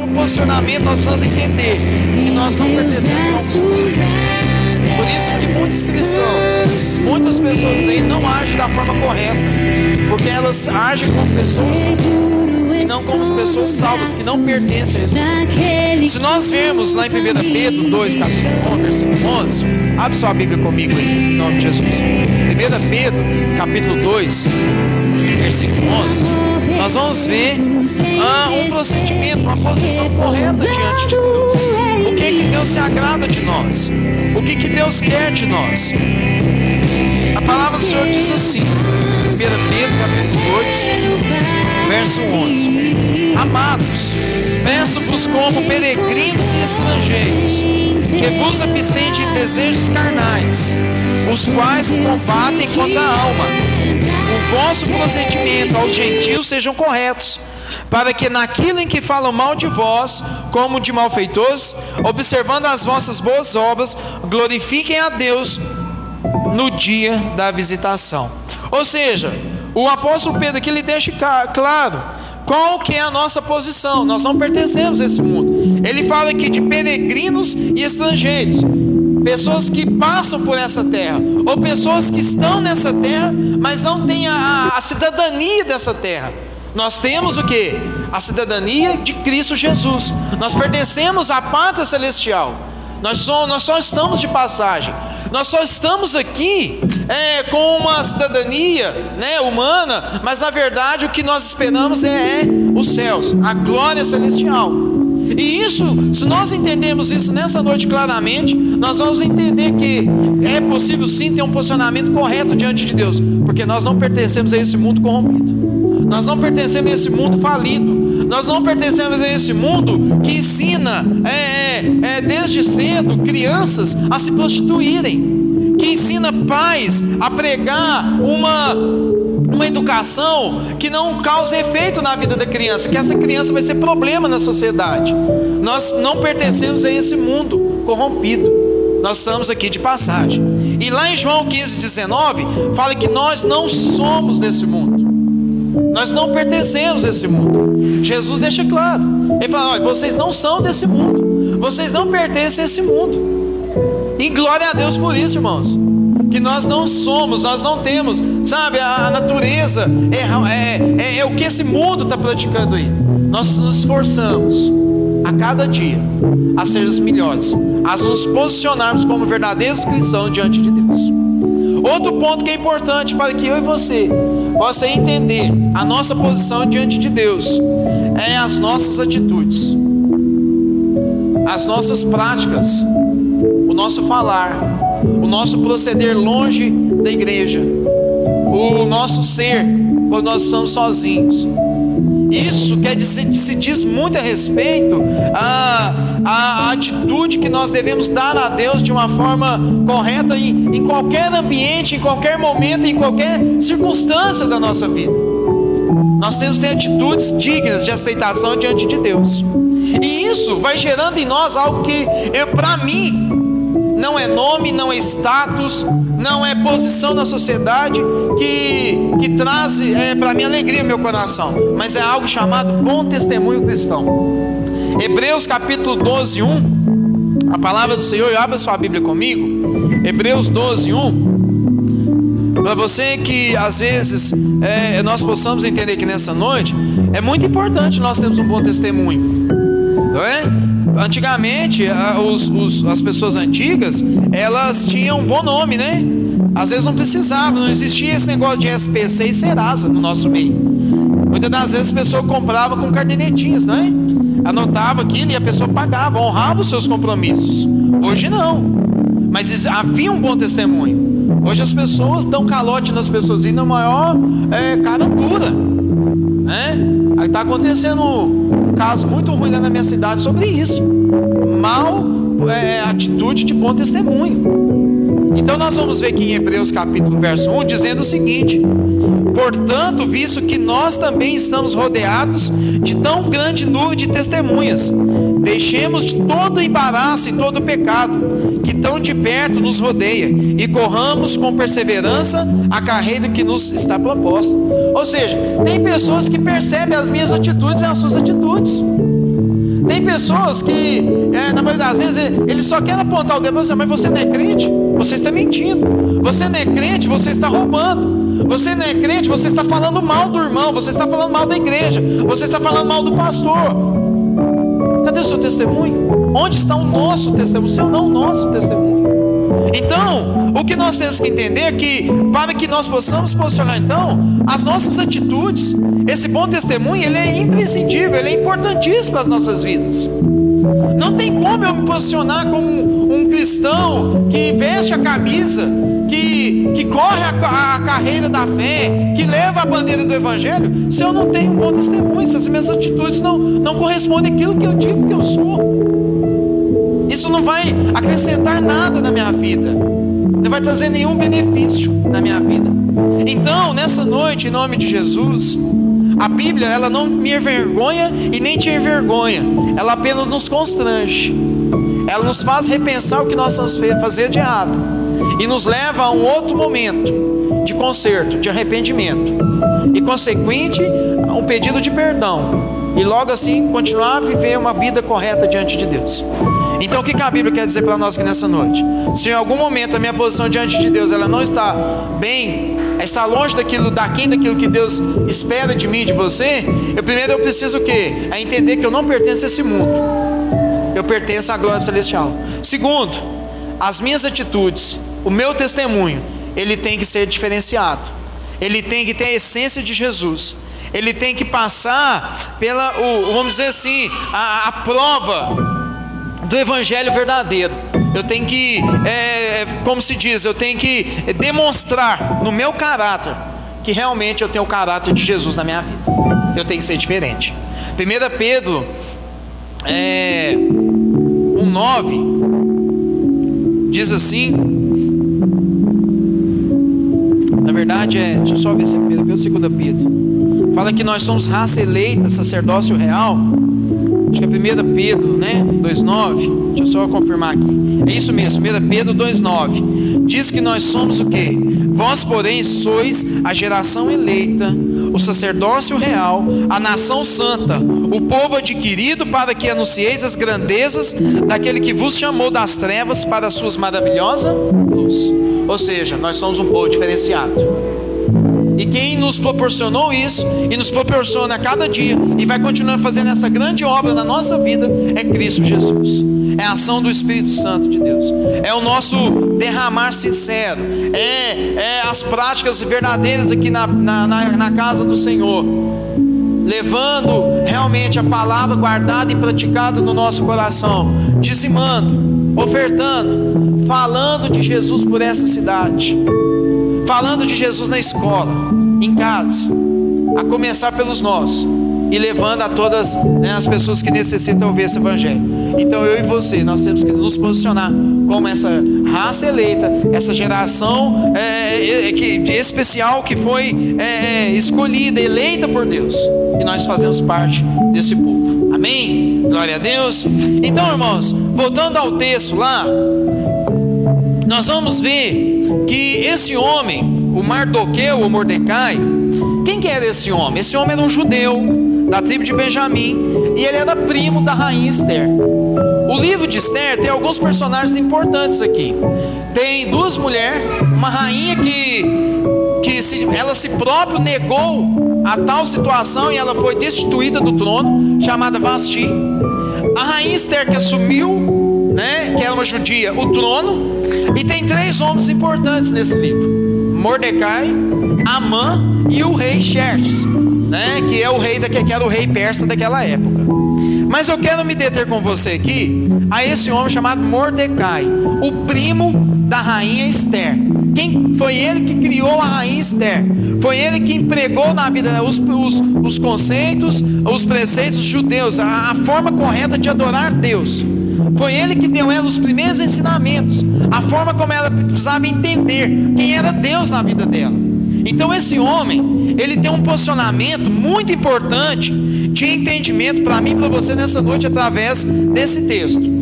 O posicionamento nós precisamos entender que nós não pertencemos ao mundo. Por isso que muitos cristãos, muitas pessoas aí não agem da forma correta, porque elas agem como pessoas e não como pessoas salvas que não pertencem a mundo. Se nós vemos lá em 1 Pedro 2, capítulo 1, versículo 11, abre sua Bíblia comigo aí, em nome de Jesus. 1 Pedro, capítulo 2, versículo 11, nós vamos ver ah, um procedimento, uma posição correta diante de Deus. O que que Deus se agrada de nós? O que que Deus quer de nós? A palavra do Senhor diz assim, 1 Pedro capítulo 2, verso 11: Amados, peço-vos como peregrinos e estrangeiros, que vos abstêm de desejos carnais, os quais combatem contra a alma. O vosso procedimento aos gentios sejam corretos, para que naquilo em que falam mal de vós, como de malfeitores, observando as vossas boas obras, glorifiquem a Deus no dia da visitação. Ou seja, o apóstolo Pedro aqui ele deixa claro qual que é a nossa posição. Nós não pertencemos a esse mundo. Ele fala aqui de peregrinos e estrangeiros. Pessoas que passam por essa terra, ou pessoas que estão nessa terra, mas não têm a, a cidadania dessa terra. Nós temos o que? A cidadania de Cristo Jesus. Nós pertencemos à pátria celestial. Nós, somos, nós só estamos de passagem. Nós só estamos aqui é, com uma cidadania né, humana, mas na verdade o que nós esperamos é, é os céus, a glória celestial. E isso, se nós entendermos isso nessa noite claramente, nós vamos entender que é possível sim ter um posicionamento correto diante de Deus, porque nós não pertencemos a esse mundo corrompido, nós não pertencemos a esse mundo falido, nós não pertencemos a esse mundo que ensina é, é, desde cedo crianças a se prostituírem, que ensina pais a pregar uma uma educação que não cause efeito na vida da criança, que essa criança vai ser problema na sociedade. Nós não pertencemos a esse mundo corrompido. Nós estamos aqui de passagem. E lá em João 15, 19, fala que nós não somos desse mundo. Nós não pertencemos a esse mundo. Jesus deixa claro. Ele fala: olha, vocês não são desse mundo. Vocês não pertencem a esse mundo. E glória a Deus por isso, irmãos que nós não somos, nós não temos, sabe, a, natureza é, é, é, é, o que esse mundo está praticando aí. Nós nos esforçamos a cada dia a ser os melhores, a nos posicionarmos como verdadeiros cristãos diante de Deus. Outro ponto que é importante para que eu e você possa entender a nossa posição diante de Deus é as nossas atitudes, as nossas práticas, o nosso falar, o nosso proceder longe da igreja, o nosso ser quando nós estamos sozinhos. Isso quer dizer, se diz muito a respeito a, a, atitude que nós devemos dar a Deus de uma forma correta em, em qualquer ambiente, em qualquer momento, em qualquer circunstância da nossa vida. Nós temos que ter atitudes dignas de aceitação diante de Deus. E isso vai gerando em nós algo que, para mim, não é nome, não é status, não é posição na sociedade que, que traz é, para mim alegria no meu coração, mas é algo chamado bom testemunho cristão. Hebreus capítulo 12, 1. A palavra do Senhor, abra sua Bíblia comigo. Hebreus 12, 1. Para você que às vezes é, nós possamos entender que nessa noite é muito importante nós termos um bom testemunho, não é? Antigamente, os, os, as pessoas antigas, elas tinham um bom nome, né? Às vezes não precisava, não existia esse negócio de SPC e Serasa no nosso meio. Muitas das vezes a pessoa comprava com cardenetinhas, não é? Anotava aquilo e a pessoa pagava, honrava os seus compromissos. Hoje não. Mas havia um bom testemunho. Hoje as pessoas dão calote nas pessoas e na maior é, cara dura. Né? Aí está acontecendo um caso muito ruim lá na minha cidade sobre isso. Mal é, atitude de bom testemunho. Então nós vamos ver aqui em Hebreus capítulo verso 1 dizendo o seguinte: Portanto, visto que nós também estamos rodeados de tão grande nuvem de testemunhas, deixemos de todo embaraço e todo pecado que tão de perto nos rodeia e corramos com perseverança a carreira que nos está proposta. Ou seja, tem pessoas que percebem as minhas atitudes e as suas atitudes. Tem pessoas que, é, na maioria das vezes, eles só querem apontar o dedo para você, mas você não é crente, você está mentindo. Você não é crente, você está roubando. Você não é crente, você está falando mal do irmão, você está falando mal da igreja, você está falando mal do pastor. Cadê o seu testemunho? Onde está o nosso testemunho? O seu não, o nosso testemunho. Então, o que nós temos que entender é que para que nós possamos posicionar então as nossas atitudes, esse bom testemunho, ele é imprescindível, ele é importantíssimo para as nossas vidas. Não tem como eu me posicionar como um, um cristão que veste a camisa, que, que corre a, a, carreira da fé, que leva a bandeira do Evangelho, se eu não tenho um bom testemunho, se as minhas atitudes não, não correspondem àquilo que eu digo que eu sou. Isso não vai acrescentar nada na minha vida, não vai trazer nenhum benefício na minha vida. Então, nessa noite, em nome de Jesus, a Bíblia, ela não me envergonha e nem te envergonha. Ela apenas nos constrange. Ela nos faz repensar o que nós vamos fazer de errado. E nos leva a um outro momento de conserto, de arrependimento. E consequente, a um pedido de perdão. E logo assim continuar a viver uma vida correta diante de Deus. Então o que a Bíblia quer dizer para nós aqui nessa noite? Se em algum momento a minha posição diante de Deus ela não está bem estar longe daquilo, daquém daquilo que Deus espera de mim, de você, eu primeiro eu preciso o quê? É entender que eu não pertenço a esse mundo. Eu pertenço à glória celestial. Segundo, as minhas atitudes, o meu testemunho, ele tem que ser diferenciado. Ele tem que ter a essência de Jesus. Ele tem que passar pela, o, vamos dizer assim, a, a prova do evangelho verdadeiro. Eu tenho que, é, como se diz, eu tenho que demonstrar no meu caráter que realmente eu tenho o caráter de Jesus na minha vida. Eu tenho que ser diferente. 1 Pedro é, 1,9 diz assim. Na verdade é. Deixa eu só ver se é 1 Pedro, 2 Pedro. Fala que nós somos raça eleita, sacerdócio real Acho que é 1 Pedro, né? 2,9. Deixa eu só confirmar aqui. É isso mesmo, 1 Pedro 2,9. Diz que nós somos o quê? Vós, porém, sois a geração eleita, o sacerdócio real, a nação santa, o povo adquirido para que anuncieis as grandezas daquele que vos chamou das trevas para a suas maravilhosa luz. Ou seja, nós somos um povo diferenciado. E quem nos proporcionou isso e nos proporciona a cada dia e vai continuar fazendo essa grande obra na nossa vida é Cristo Jesus. É a ação do Espírito Santo de Deus. É o nosso derramar sincero. É, é as práticas verdadeiras aqui na, na, na, na casa do Senhor. Levando realmente a palavra guardada e praticada no nosso coração, dizimando, ofertando, falando de Jesus por essa cidade. Falando de Jesus na escola, em casa, a começar pelos nossos e levando a todas né, as pessoas que necessitam ouvir esse evangelho. Então eu e você, nós temos que nos posicionar como essa raça eleita, essa geração é, é, que, especial que foi é, é, escolhida, eleita por Deus, e nós fazemos parte desse povo. Amém? Glória a Deus. Então, irmãos, voltando ao texto lá, nós vamos ver que esse homem, o Mardoqueu ou Mordecai, quem que era esse homem? Esse homem era um judeu da tribo de Benjamim e ele era primo da rainha Esther. O livro de Esther tem alguns personagens importantes aqui. Tem duas mulheres, uma rainha que que se, ela se próprio negou a tal situação e ela foi destituída do trono, chamada Vasti. A rainha Esther que assumiu, né, que era uma judia, o trono, e tem três homens importantes nesse livro: Mordecai, Amã e o rei Xerxes, né? Que é o rei daquele, que era o rei persa daquela época. Mas eu quero me deter com você aqui a esse homem chamado Mordecai, o primo da rainha Esther. Quem foi ele que criou a rainha Esther? Foi ele que empregou na vida os, os, os conceitos, os preceitos judeus, a, a forma correta de adorar Deus. Foi ele que deu ela os primeiros ensinamentos, a forma como ela precisava entender quem era Deus na vida dela. Então esse homem, ele tem um posicionamento muito importante de entendimento para mim e para você nessa noite através desse texto.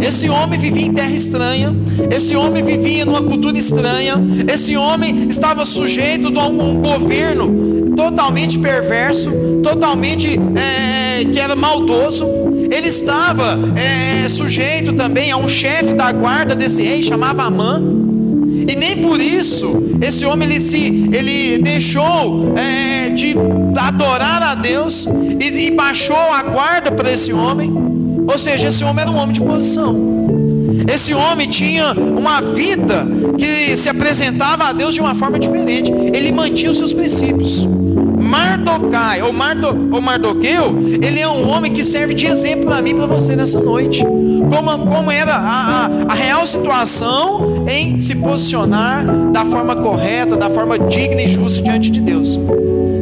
Esse homem vivia em terra estranha, esse homem vivia numa cultura estranha, esse homem estava sujeito a um governo totalmente perverso, totalmente é, que era maldoso, ele estava é, sujeito também a um chefe da guarda desse rei, chamava Amã. E nem por isso esse homem ele se ele deixou é, de adorar a Deus e, e baixou a guarda para esse homem. Ou seja, esse homem era um homem de posição. Esse homem tinha uma vida que se apresentava a Deus de uma forma diferente. Ele mantinha os seus princípios. Mardocai, ou, Mardo, ou Mardoqueu, ele é um homem que serve de exemplo para mim e para você nessa noite. Como, como era a, a, a real situação em se posicionar da forma correta, da forma digna e justa diante de Deus.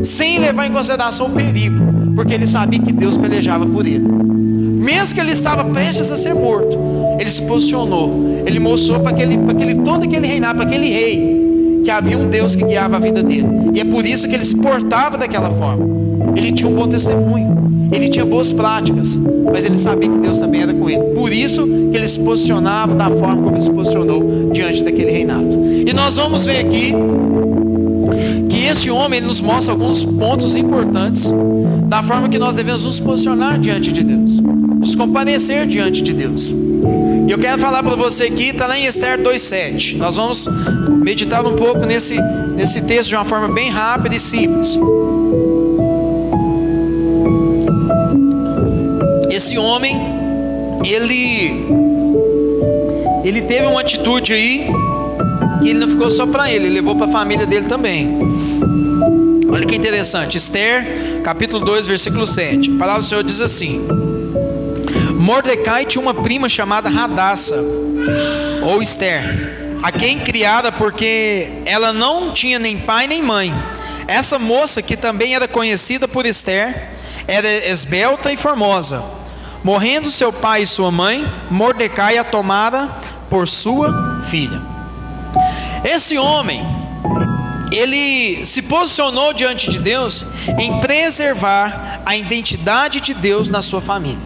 Sem levar em consideração o perigo, porque ele sabia que Deus pelejava por ele. Mesmo que ele estava prestes a ser morto, ele se posicionou. Ele mostrou para aquele, para aquele todo aquele reinado, para aquele rei, que havia um Deus que guiava a vida dele. E é por isso que ele se portava daquela forma. Ele tinha um bom testemunho, ele tinha boas práticas, mas ele sabia que Deus também era com ele. Por isso que ele se posicionava da forma como ele se posicionou diante daquele reinado. E nós vamos ver aqui que esse homem nos mostra alguns pontos importantes da forma que nós devemos nos posicionar diante de Deus, nos comparecer diante de Deus. E eu quero falar para você aqui, está lá em Esther 2,7. Nós vamos meditar um pouco nesse, nesse texto de uma forma bem rápida e simples. Esse homem, ele, ele teve uma atitude aí que ele não ficou só para ele, ele levou para a família dele também. Olha que interessante, Esther, capítulo 2, versículo 7. A palavra do Senhor diz assim: Mordecai tinha uma prima chamada Radassa, ou Esther, a quem criada porque ela não tinha nem pai nem mãe. Essa moça, que também era conhecida por Esther, era esbelta e formosa. Morrendo seu pai e sua mãe, Mordecai a tomara por sua filha. Esse homem, ele se posicionou diante de Deus em preservar a identidade de Deus na sua família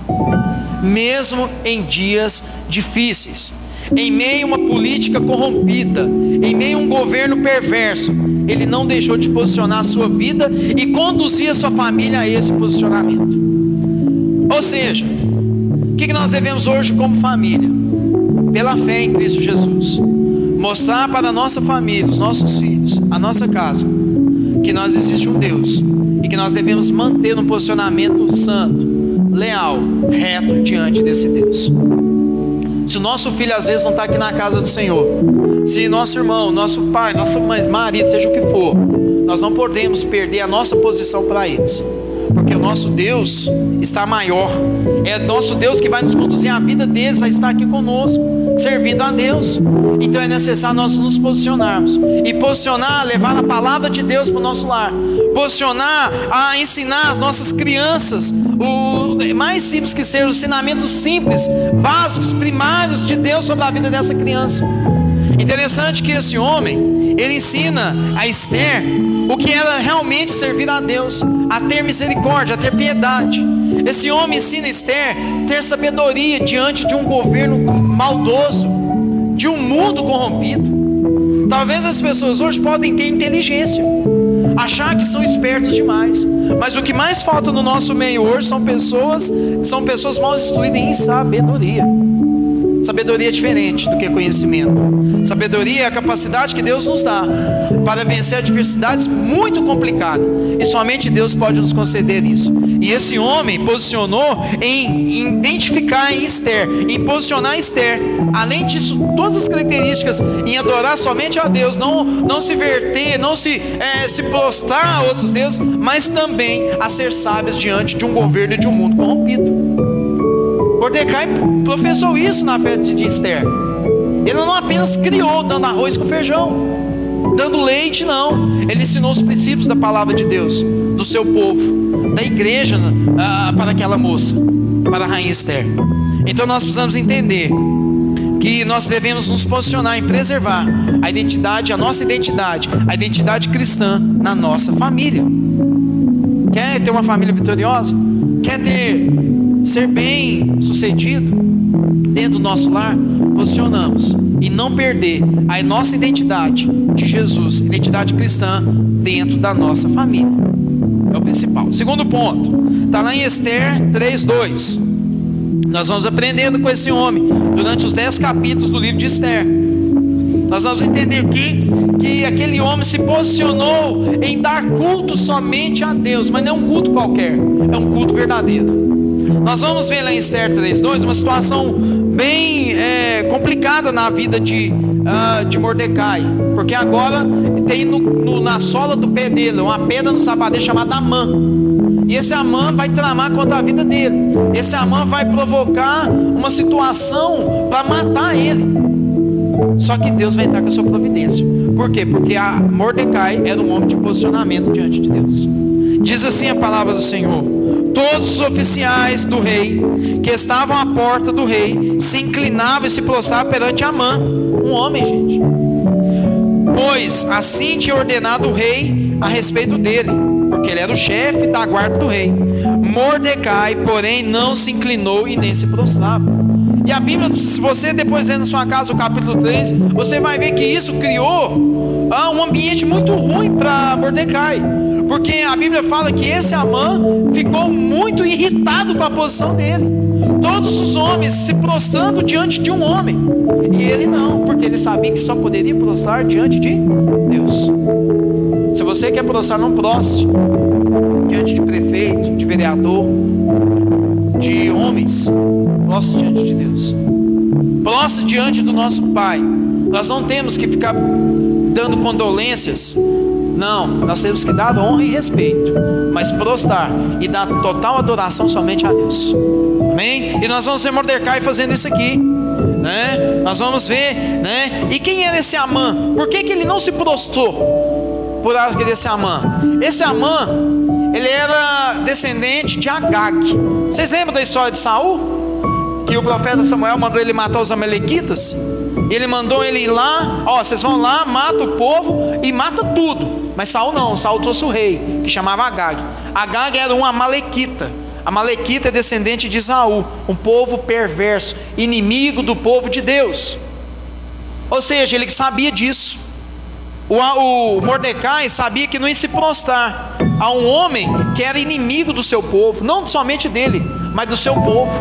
mesmo em dias difíceis. Em meio a uma política corrompida, em meio a um governo perverso, ele não deixou de posicionar a sua vida e conduzir a sua família a esse posicionamento. Ou seja, o que nós devemos hoje como família? Pela fé em Cristo Jesus, mostrar para a nossa família, os nossos filhos, a nossa casa, que nós existe um Deus e que nós devemos manter um posicionamento santo, leal, reto diante desse Deus. Se o nosso filho às vezes não está aqui na casa do Senhor, se nosso irmão, nosso pai, nossa mãe, marido, seja o que for, nós não podemos perder a nossa posição para eles, porque o nosso Deus está maior, é nosso Deus que vai nos conduzir a vida deles a estar aqui conosco servindo a Deus. Então é necessário nós nos posicionarmos. E posicionar, levar a palavra de Deus para o nosso lar. Posicionar a ensinar as nossas crianças, o mais simples que seja, os ensinamentos simples, básicos, primários de Deus sobre a vida dessa criança. Interessante que esse homem, ele ensina a Esther o que era realmente servir a Deus, a ter misericórdia, a ter piedade. Esse homem ensina Esther a ter sabedoria diante de um governo maldoso, de um mundo corrompido. Talvez as pessoas hoje podem ter inteligência, achar que são espertos demais, mas o que mais falta no nosso meio hoje são pessoas, são pessoas mal instruídas em sabedoria. Sabedoria é diferente do que conhecimento. Sabedoria é a capacidade que Deus nos dá para vencer adversidades muito complicadas. E somente Deus pode nos conceder isso. E esse homem posicionou em identificar em Esther, em posicionar Esther. Além disso, todas as características em adorar somente a Deus, não, não se verter, não se, é, se prostrar a outros deuses, mas também a ser sábios diante de um governo e de um mundo corrompido. Mordecai professou isso na fé de Esther. Ele não apenas criou dando arroz com feijão, dando leite, não. Ele ensinou os princípios da palavra de Deus, do seu povo, da igreja uh, para aquela moça, para a rainha Esther. Então nós precisamos entender que nós devemos nos posicionar em preservar a identidade, a nossa identidade, a identidade cristã na nossa família. Quer ter uma família vitoriosa? Quer ter ser bem sucedido dentro do nosso lar, posicionamos e não perder a nossa identidade de Jesus, identidade cristã dentro da nossa família. É o principal. Segundo ponto, está lá em Esther 3:2. Nós vamos aprendendo com esse homem durante os dez capítulos do livro de Esther. Nós vamos entender que, que aquele homem se posicionou em dar culto somente a Deus, mas não é um culto qualquer, é um culto verdadeiro. Nós vamos ver lá em Esther 3,2 uma situação bem é, complicada na vida de, uh, de Mordecai, porque agora tem no, no, na sola do pé dele uma pedra no sapateiro chamada Amã. E esse Amã vai tramar contra a vida dele. Esse Amã vai provocar uma situação para matar ele. Só que Deus vai entrar com a sua providência. Por quê? Porque Mordecai era um homem de posicionamento diante de Deus. Diz assim a palavra do Senhor: Todos os oficiais do rei que estavam à porta do rei se inclinavam e se prostravam perante Amã, um homem, gente. Pois assim tinha ordenado o rei a respeito dele, porque ele era o chefe da guarda do rei. Mordecai, porém, não se inclinou e nem se prostrava. E a Bíblia, se você depois ler na sua casa o capítulo 3, você vai ver que isso criou ah, um ambiente muito ruim para Mordecai. Porque a Bíblia fala que esse Amã ficou muito irritado com a posição dele. Todos os homens se prostrando diante de um homem. E ele não, porque ele sabia que só poderia prostrar diante de Deus. Se você quer prostrar, não prostre diante de prefeito, de vereador, de homens, prostre diante de Deus. Prostre diante do nosso Pai. Nós não temos que ficar dando condolências. Não, nós temos que dar honra e respeito, mas prostrar e dar total adoração somente a Deus. Amém? E nós vamos ver Mordecai fazendo isso aqui. Né? Nós vamos ver, né? E quem era esse Amã? Por que, que ele não se prostrou por causa desse Amã? Esse Amã ele era descendente de Agag. Vocês lembram da história de Saul? Que o profeta Samuel mandou ele matar os amalequitas? Ele mandou ele ir lá, ó, vocês vão lá, mata o povo e mata tudo. Mas Saul não, Saul trouxe o rei, que chamava Agag. Agag era um amalequita. Amalequita é descendente de Saul, um povo perverso, inimigo do povo de Deus. Ou seja, ele sabia disso. O, o Mordecai sabia que não ia se prostrar a um homem que era inimigo do seu povo, não somente dele, mas do seu povo.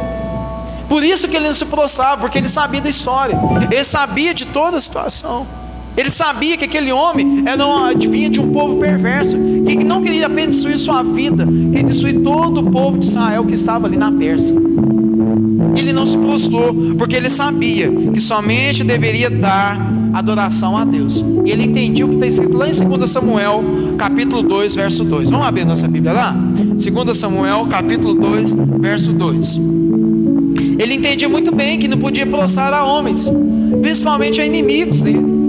Por isso que ele não se prostrava, porque ele sabia da história, ele sabia de toda a situação. Ele sabia que aquele homem era um, vinha de um povo perverso, que não queria apenas destruir sua vida, queria destruir todo o povo de Israel que estava ali na Pérsia. Ele não se prostrou, porque ele sabia que somente deveria dar adoração a Deus. E ele entendia o que está escrito lá em 2 Samuel, capítulo 2, verso 2. Vamos abrir nossa Bíblia lá? 2 Samuel, capítulo 2, verso 2. Ele entendia muito bem que não podia prostrar a homens, principalmente a inimigos dele.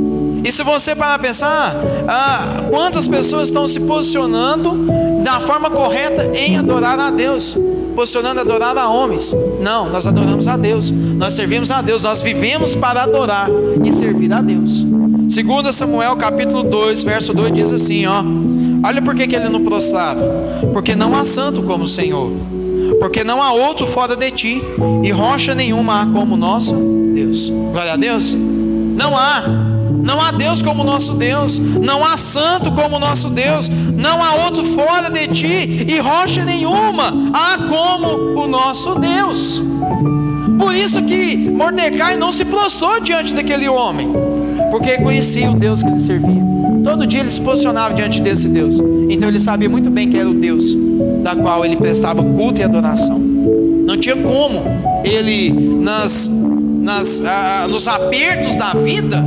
E se você parar a pensar, ah, quantas pessoas estão se posicionando da forma correta em adorar a Deus? posicionando adorar a homens. Não, nós adoramos a Deus. Nós servimos a Deus. Nós vivemos para adorar e servir a Deus. 2 Samuel capítulo 2, verso 2 diz assim, ó. Olha por que ele não prostrava. Porque não há santo como o Senhor. Porque não há outro fora de ti. E rocha nenhuma há como nosso Deus. Glória a Deus. Não há. Não há Deus como nosso Deus, não há santo como nosso Deus, não há outro fora de ti, e rocha nenhuma há como o nosso Deus. Por isso que Mordecai não se prostrou diante daquele homem, porque conhecia o Deus que ele servia. Todo dia ele se posicionava diante desse Deus. Então ele sabia muito bem que era o Deus da qual ele prestava culto e adoração. Não tinha como ele, nas, nas, ah, nos apertos da vida,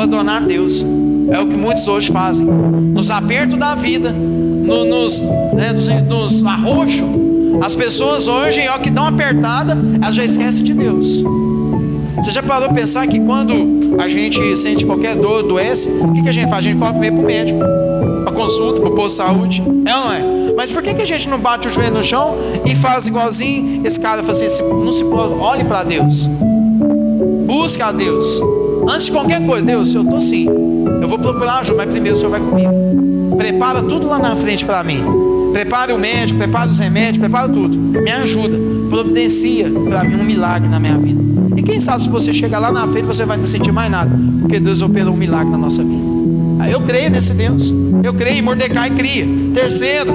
abandonar Deus. É o que muitos hoje fazem. Nos apertos da vida, no, nos, né, nos, nos as pessoas hoje, ó, que dão apertada, elas já esquecem de Deus. Você já parou a pensar que quando a gente sente qualquer dor, doença, o que, que a gente faz? A gente pode ir para o médico, para consulta, para o posto de saúde. É ou não é? Mas por que, que a gente não bate o joelho no chão e faz igualzinho esse cara faz assim, não se olhe para Deus. Busca a Deus. Antes de qualquer coisa, Deus, eu estou sim. Eu vou procurar ajuda, mas primeiro o Senhor vai comigo. Prepara tudo lá na frente para mim. Prepara o médico, prepara os remédios, prepara tudo. Me ajuda. Providencia para mim um milagre na minha vida. E quem sabe se você chegar lá na frente, você vai não sentir mais nada. Porque Deus operou um milagre na nossa vida. Aí eu creio nesse Deus. Eu creio, Mordecai cria. Terceiro,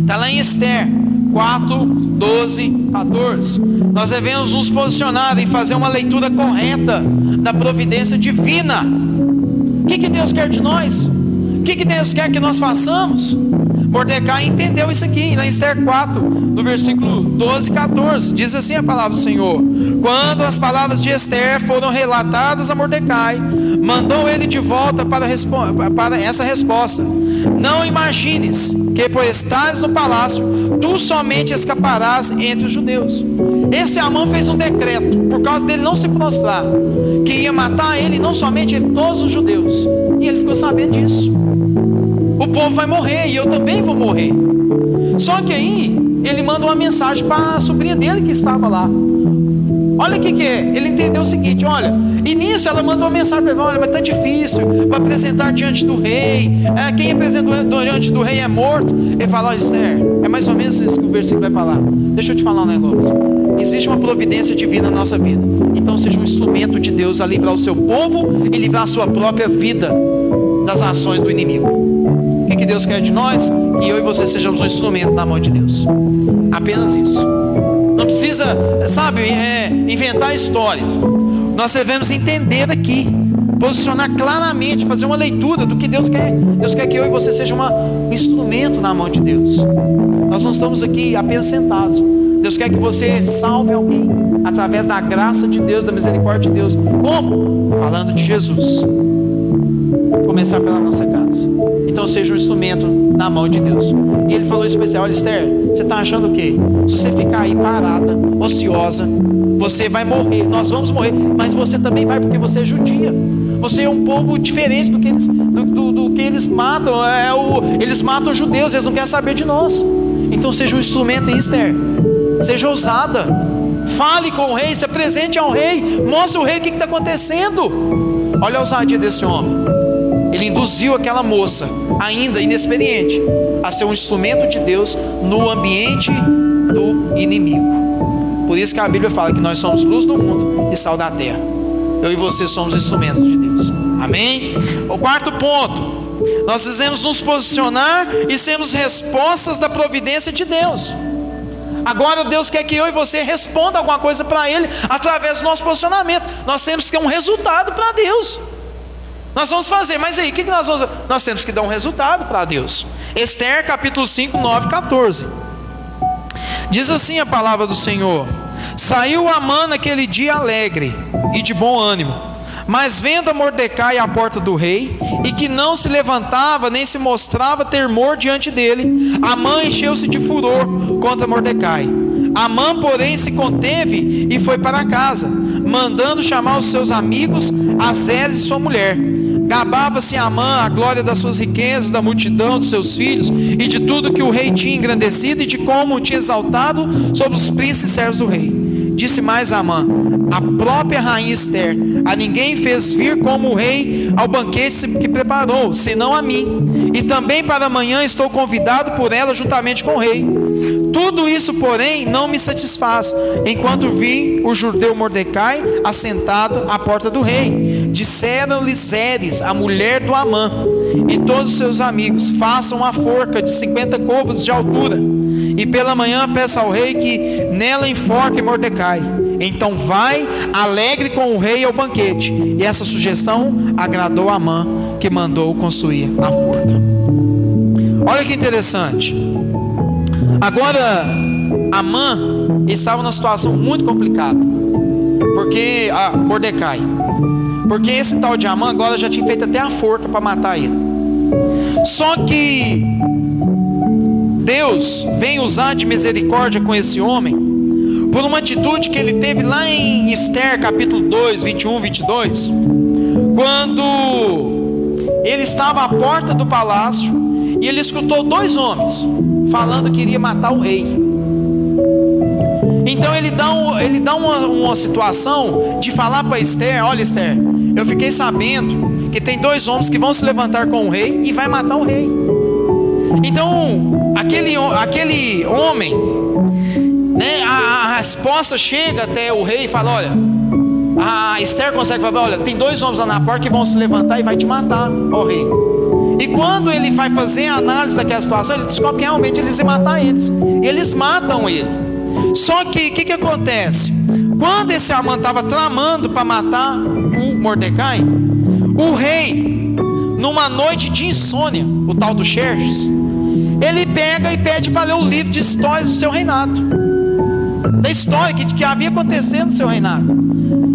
está lá em Esther 4, 12, 14. Nós devemos nos posicionar em fazer uma leitura correta da providência divina. O que, que Deus quer de nós? O que, que Deus quer que nós façamos? Mordecai entendeu isso aqui, na Esther 4, no versículo 12 e 14. Diz assim a palavra do Senhor: Quando as palavras de Esther foram relatadas a Mordecai, mandou ele de volta para, para essa resposta: Não imagines que, por estares no palácio, tu somente escaparás entre os judeus. Esse Amã fez um decreto, por causa dele não se prostrar, que ia matar ele, não somente ele, todos os judeus. E ele ficou sabendo disso o povo vai morrer e eu também vou morrer. Só que aí ele manda uma mensagem para a sobrinha dele que estava lá. Olha o que, que é. Ele entendeu o seguinte: olha, e nisso ela mandou uma mensagem para ele: olha, mas está difícil para apresentar diante do rei. É, quem apresenta diante do rei é morto. Ele fala: olha, Esther, é mais ou menos isso que o versículo vai falar. Deixa eu te falar um negócio. Existe uma providência divina na nossa vida. Então seja um instrumento de Deus a livrar o seu povo e livrar a sua própria vida das ações do inimigo que, que Deus quer de nós? Que eu e você sejamos um instrumento na mão de Deus. Apenas isso. Precisa, sabe, é, inventar histórias. Nós devemos entender aqui, posicionar claramente, fazer uma leitura do que Deus quer. Deus quer que eu e você seja uma, um instrumento na mão de Deus. Nós não estamos aqui apenas sentados. Deus quer que você salve alguém através da graça de Deus, da misericórdia de Deus. Como? Falando de Jesus. Começar pela nossa casa. Então seja um instrumento na mão de Deus. E ele falou especial, Esther, você está achando o quê? Se você ficar aí parada, ociosa, você vai morrer, nós vamos morrer, mas você também vai porque você é judia. Você é um povo diferente do que eles, do, do, do que eles matam. É o, eles matam judeus, eles não querem saber de nós. Então seja um instrumento Esther. Seja ousada. Fale com o rei, se apresente ao rei, mostre ao rei o que está acontecendo. Olha a ousadia desse homem. Ele induziu aquela moça, ainda inexperiente, a ser um instrumento de Deus no ambiente do inimigo. Por isso que a Bíblia fala que nós somos luz do mundo e sal da terra. Eu e você somos instrumentos de Deus. Amém? O quarto ponto. Nós devemos nos posicionar e sermos respostas da providência de Deus. Agora Deus quer que eu e você responda alguma coisa para Ele através do nosso posicionamento. Nós temos que ter um resultado para Deus. Nós vamos fazer, mas aí, o que, que nós vamos Nós temos que dar um resultado para Deus. Esther capítulo 5, 9, 14. Diz assim a palavra do Senhor: Saiu Amã naquele dia alegre e de bom ânimo, mas vendo Mordecai à porta do rei, e que não se levantava nem se mostrava temor diante dele, Amã encheu-se de furor contra Mordecai. Amã, porém, se conteve e foi para casa, mandando chamar os seus amigos, Azeres e sua mulher Gabava-se Amã a glória das suas riquezas, da multidão dos seus filhos e de tudo que o rei tinha engrandecido e de como tinha exaltado sobre os príncipes servos do rei. Disse mais Amã: A própria rainha Esther, a ninguém fez vir como o rei ao banquete que preparou, senão a mim. E também para amanhã estou convidado por ela juntamente com o rei. Tudo isso, porém, não me satisfaz, enquanto vi o judeu Mordecai assentado à porta do rei Disseram-lhe Zeres, a mulher do Amã, e todos os seus amigos: façam uma forca de 50 côvados de altura, e pela manhã peça ao rei que nela enforque Mordecai. Então vai alegre com o rei ao banquete. E essa sugestão agradou a Amã, que mandou construir a forca. Olha que interessante. Agora, Amã estava numa situação muito complicada. Porque a Mordecai porque esse tal de Amã agora já tinha feito até a forca para matar ele. Só que Deus vem usar de misericórdia com esse homem por uma atitude que ele teve lá em Esther capítulo 2, 21, 22, quando ele estava à porta do palácio e ele escutou dois homens falando que iria matar o rei. Então ele dá, um, ele dá uma, uma situação de falar para Esther: Olha, Esther, eu fiquei sabendo que tem dois homens que vão se levantar com o rei e vai matar o rei. Então, aquele, aquele homem, né, a, a resposta chega até o rei e fala: Olha, a Esther consegue falar: Olha, tem dois homens lá na porta que vão se levantar e vai te matar, ó rei. E quando ele vai fazer a análise daquela situação, ele descobre que realmente eles iam matar eles. Eles matam ele. Só que o que, que acontece? Quando esse Amã estava tramando para matar o Mordecai, o rei, numa noite de insônia, o tal do Xerxes, ele pega e pede para ler o livro de histórias do seu reinado, da história que, que havia acontecendo no seu reinado.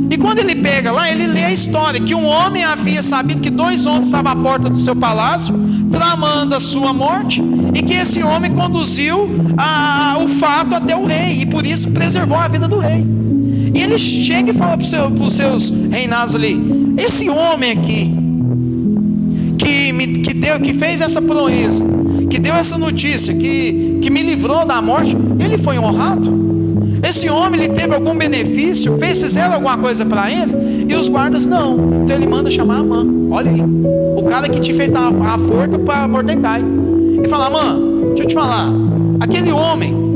E quando ele pega lá, ele lê a história que um homem havia sabido que dois homens estavam à porta do seu palácio, tramando a sua morte, e que esse homem conduziu a, o fato até o rei, e por isso preservou a vida do rei. E ele chega e fala para os seu, seus reinados ali: esse homem aqui, que, me, que, deu, que fez essa proeza, que deu essa notícia, que, que me livrou da morte, ele foi honrado? Esse homem ele teve algum benefício? Fez, fizeram alguma coisa para ele? E os guardas não. Então ele manda chamar a mãe. Olha aí. O cara que tinha feito a, a forca para Mordecai. E fala: Mãe, deixa eu te falar. Aquele homem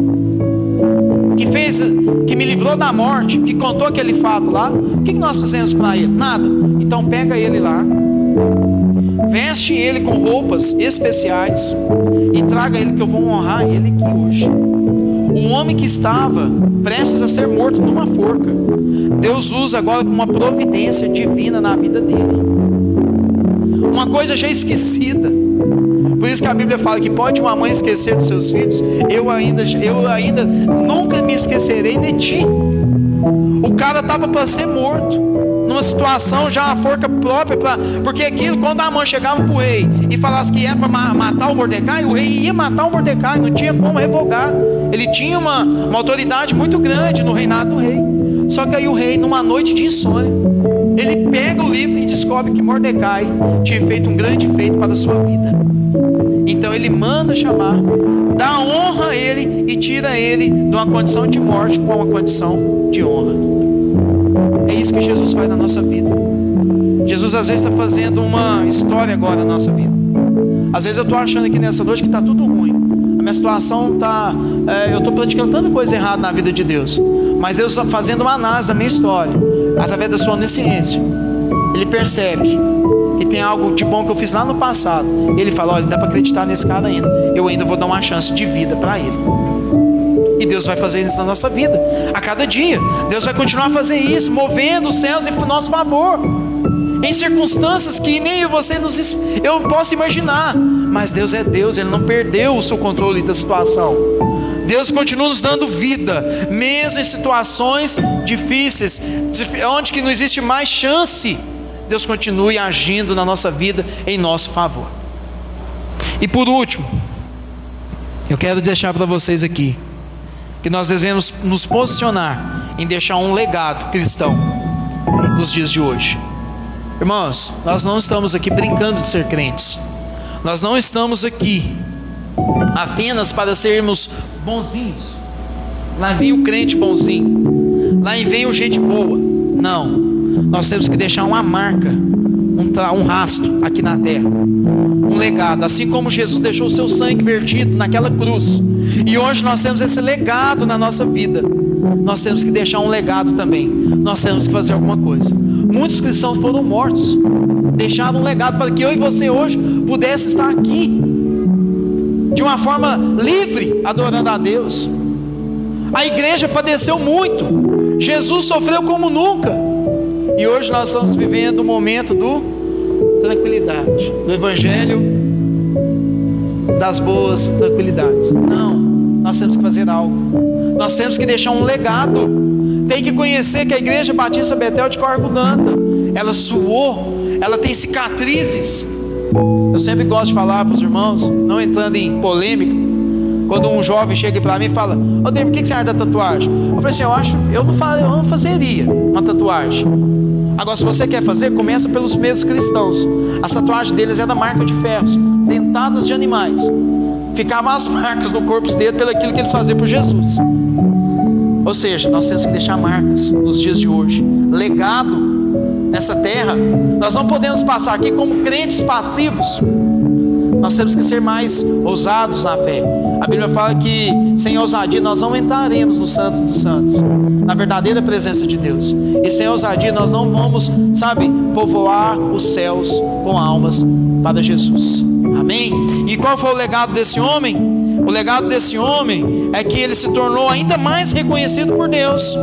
que fez, que me livrou da morte, que contou aquele fato lá, o que, que nós fizemos para ele? Nada. Então pega ele lá, veste ele com roupas especiais e traga ele que eu vou honrar ele aqui hoje. O homem que estava prestes a ser morto numa forca, Deus usa agora como uma providência divina na vida dele. Uma coisa já esquecida. Por isso que a Bíblia fala que pode uma mãe esquecer dos seus filhos, eu ainda, eu ainda nunca me esquecerei de ti. O cara estava para ser morto numa situação já a forca própria, pra, porque aquilo, quando a mãe chegava para o rei e falasse que era para matar o Mordecai, o rei ia matar o Mordecai, não tinha como revogar. Ele tinha uma, uma autoridade muito grande no reinado do rei. Só que aí o rei, numa noite de insônia, ele pega o livro e descobre que Mordecai tinha feito um grande feito para a sua vida. Então ele manda chamar, dá honra a ele e tira ele de uma condição de morte para uma condição de honra. Isso que Jesus faz na nossa vida. Jesus às vezes está fazendo uma história agora na nossa vida. Às vezes eu estou achando aqui nessa noite que está tudo ruim. A minha situação está. É, eu estou praticando tanta coisa errada na vida de Deus. Mas Deus está fazendo uma análise da minha história, através da sua onisciência. Ele percebe que tem algo de bom que eu fiz lá no passado. Ele fala: olha, dá para acreditar nesse cara ainda. Eu ainda vou dar uma chance de vida para ele. Deus vai fazer isso na nossa vida, a cada dia. Deus vai continuar a fazer isso, movendo os céus em nosso favor. Em circunstâncias que nem você nos, eu posso imaginar, mas Deus é Deus, Ele não perdeu o seu controle da situação. Deus continua nos dando vida, mesmo em situações difíceis, onde que não existe mais chance. Deus continue agindo na nossa vida em nosso favor. E por último, eu quero deixar para vocês aqui que nós devemos nos posicionar em deixar um legado cristão nos dias de hoje. Irmãos, nós não estamos aqui brincando de ser crentes. Nós não estamos aqui apenas para sermos bonzinhos. Lá vem o crente bonzinho. Lá vem o gente boa. Não. Nós temos que deixar uma marca, um, um rastro aqui na terra. Um legado. Assim como Jesus deixou o seu sangue vertido naquela cruz e hoje nós temos esse legado na nossa vida. Nós temos que deixar um legado também. Nós temos que fazer alguma coisa. Muitos cristãos foram mortos, deixaram um legado para que eu e você hoje pudesse estar aqui de uma forma livre, adorando a Deus. A igreja padeceu muito. Jesus sofreu como nunca. E hoje nós estamos vivendo o momento do tranquilidade, do evangelho das boas tranquilidades. Não. Nós temos que fazer algo. Nós temos que deixar um legado. Tem que conhecer que a igreja Batista Betel de Corgudanta, ela suou, ela tem cicatrizes. Eu sempre gosto de falar para os irmãos, não entrando em polêmica. Quando um jovem chega para mim e fala: Ô oh, David, por que você acha da tatuagem? Eu falei assim: Eu acho, eu não, faço, eu não fazeria uma tatuagem. Agora, se você quer fazer, começa pelos mesmos cristãos. A tatuagem deles é da marca de ferros, dentadas de animais ficavam as marcas no corpo deles pelo aquilo que eles faziam por Jesus. Ou seja, nós temos que deixar marcas nos dias de hoje, legado nessa terra. Nós não podemos passar aqui como crentes passivos. Nós temos que ser mais ousados na fé. A Bíblia fala que sem ousadia nós não entraremos no Santo dos Santos, na verdadeira presença de Deus. E sem ousadia nós não vamos, sabe, povoar os céus com almas para Jesus. Amém? E qual foi o legado desse homem? O legado desse homem é que ele se tornou ainda mais reconhecido por Deus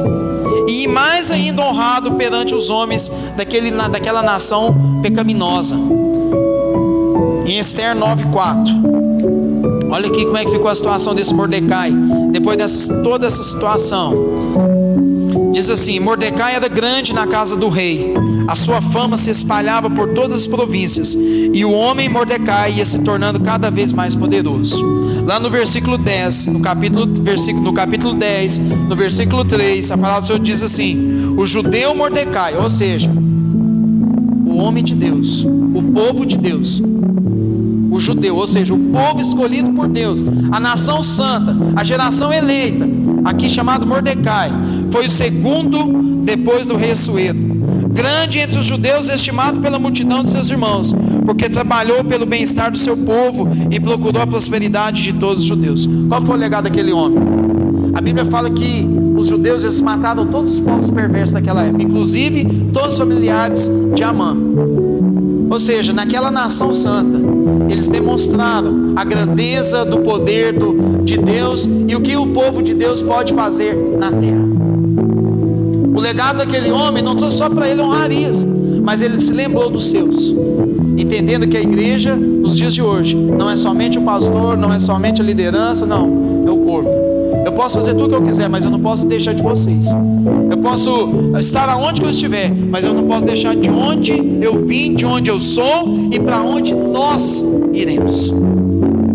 e mais ainda honrado perante os homens daquele, daquela nação pecaminosa. Em Esther 9:4. Olha aqui como é que ficou a situação desse Mordecai depois dessa toda essa situação. Diz assim: Mordecai era grande na casa do rei, a sua fama se espalhava por todas as províncias, e o homem Mordecai ia se tornando cada vez mais poderoso. Lá no versículo 10, no capítulo, versículo, no capítulo 10, no versículo 3, a palavra do Senhor diz assim: O judeu Mordecai, ou seja, o homem de Deus, o povo de Deus, o judeu, ou seja, o povo escolhido por Deus, a nação santa, a geração eleita, aqui chamado Mordecai, foi o segundo depois do rei Suedo. Grande entre os judeus, estimado pela multidão de seus irmãos, porque trabalhou pelo bem-estar do seu povo e procurou a prosperidade de todos os judeus. Qual foi o legado daquele homem? A Bíblia fala que os judeus eles mataram todos os povos perversos daquela época, inclusive todos os familiares de Amã. Ou seja, naquela nação santa, eles demonstraram a grandeza do poder do, de Deus e o que o povo de Deus pode fazer na terra. O legado daquele homem não foi só para ele honrarias, mas ele se lembrou dos seus, entendendo que a igreja, nos dias de hoje, não é somente o pastor, não é somente a liderança, não, é o corpo. Eu posso fazer tudo o que eu quiser, mas eu não posso deixar de vocês. Eu posso estar aonde eu estiver, mas eu não posso deixar de onde eu vim, de onde eu sou e para onde nós iremos.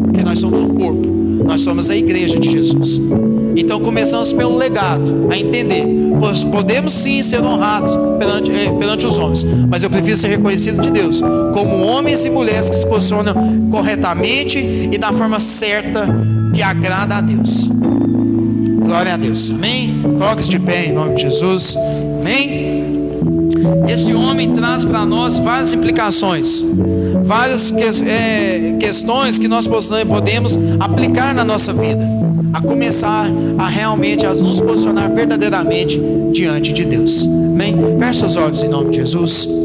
Porque nós somos um corpo, nós somos a igreja de Jesus. Então começamos pelo legado, a entender. Podemos sim ser honrados perante, eh, perante os homens, mas eu prefiro ser reconhecido de Deus como homens e mulheres que se posicionam corretamente e da forma certa que agrada a Deus. Glória a Deus. Amém? Coloque-se de pé em nome de Jesus. Amém? Esse homem traz para nós várias implicações, várias que, é, questões que nós podemos aplicar na nossa vida, a começar a realmente a nos posicionar verdadeiramente diante de Deus. Amém? Feche seus olhos em nome de Jesus.